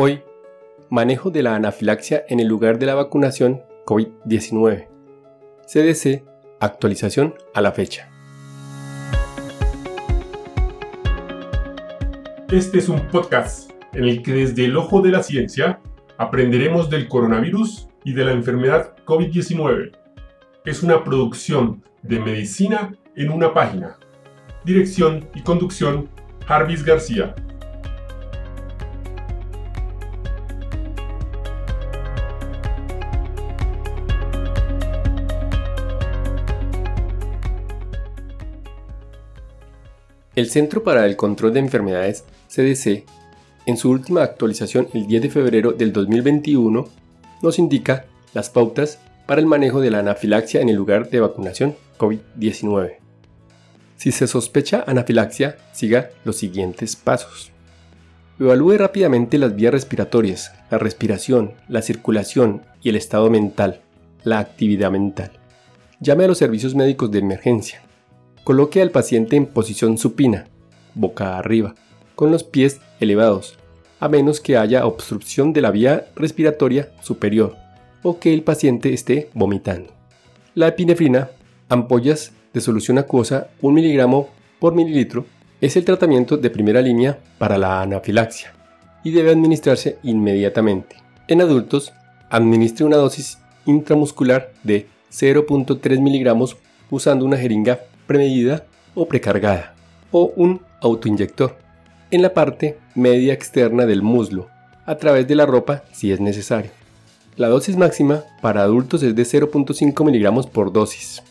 Hoy, manejo de la anafilaxia en el lugar de la vacunación COVID-19. CDC, actualización a la fecha. Este es un podcast en el que desde el ojo de la ciencia aprenderemos del coronavirus y de la enfermedad COVID-19. Es una producción de medicina en una página. Dirección y conducción, Jarvis García. El Centro para el Control de Enfermedades, CDC, en su última actualización el 10 de febrero del 2021, nos indica las pautas para el manejo de la anafilaxia en el lugar de vacunación COVID-19. Si se sospecha anafilaxia, siga los siguientes pasos. Evalúe rápidamente las vías respiratorias, la respiración, la circulación y el estado mental, la actividad mental. Llame a los servicios médicos de emergencia. Coloque al paciente en posición supina, boca arriba, con los pies elevados, a menos que haya obstrucción de la vía respiratoria superior o que el paciente esté vomitando. La epinefrina, ampollas de solución acuosa 1 miligramo por mililitro, es el tratamiento de primera línea para la anafilaxia y debe administrarse inmediatamente. En adultos, administre una dosis intramuscular de 0.3 miligramos usando una jeringa premedida o precargada, o un autoinyector, en la parte media externa del muslo, a través de la ropa si es necesario. La dosis máxima para adultos es de 0.5 miligramos por dosis.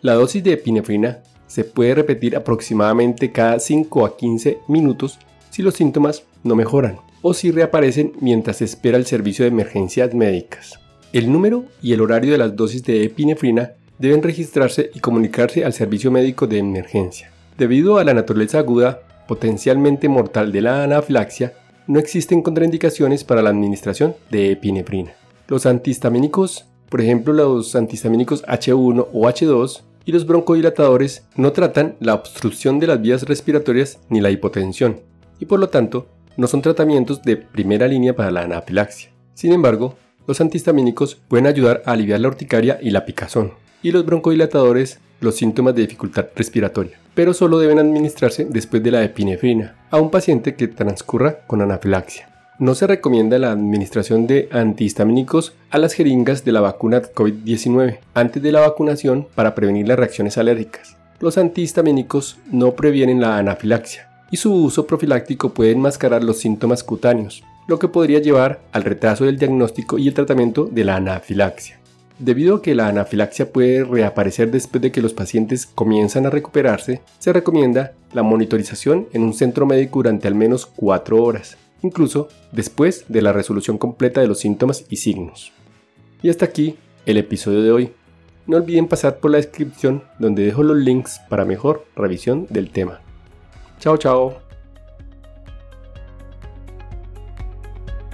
La dosis de epinefrina se puede repetir aproximadamente cada 5 a 15 minutos si los síntomas no mejoran o si reaparecen mientras se espera el servicio de emergencias médicas. El número y el horario de las dosis de epinefrina deben registrarse y comunicarse al servicio médico de emergencia. Debido a la naturaleza aguda, potencialmente mortal de la anafilaxia, no existen contraindicaciones para la administración de epinefrina. Los antihistamínicos, por ejemplo los antihistamínicos H1 o H2, y los broncodilatadores no tratan la obstrucción de las vías respiratorias ni la hipotensión, y por lo tanto no son tratamientos de primera línea para la anafilaxia. Sin embargo, los antihistamínicos pueden ayudar a aliviar la urticaria y la picazón y los broncodilatadores los síntomas de dificultad respiratoria, pero solo deben administrarse después de la epinefrina a un paciente que transcurra con anafilaxia. No se recomienda la administración de antihistamínicos a las jeringas de la vacuna COVID-19 antes de la vacunación para prevenir las reacciones alérgicas. Los antihistamínicos no previenen la anafilaxia y su uso profiláctico puede enmascarar los síntomas cutáneos, lo que podría llevar al retraso del diagnóstico y el tratamiento de la anafilaxia. Debido a que la anafilaxia puede reaparecer después de que los pacientes comienzan a recuperarse, se recomienda la monitorización en un centro médico durante al menos 4 horas, incluso después de la resolución completa de los síntomas y signos. Y hasta aquí el episodio de hoy. No olviden pasar por la descripción donde dejo los links para mejor revisión del tema. Chao, chao.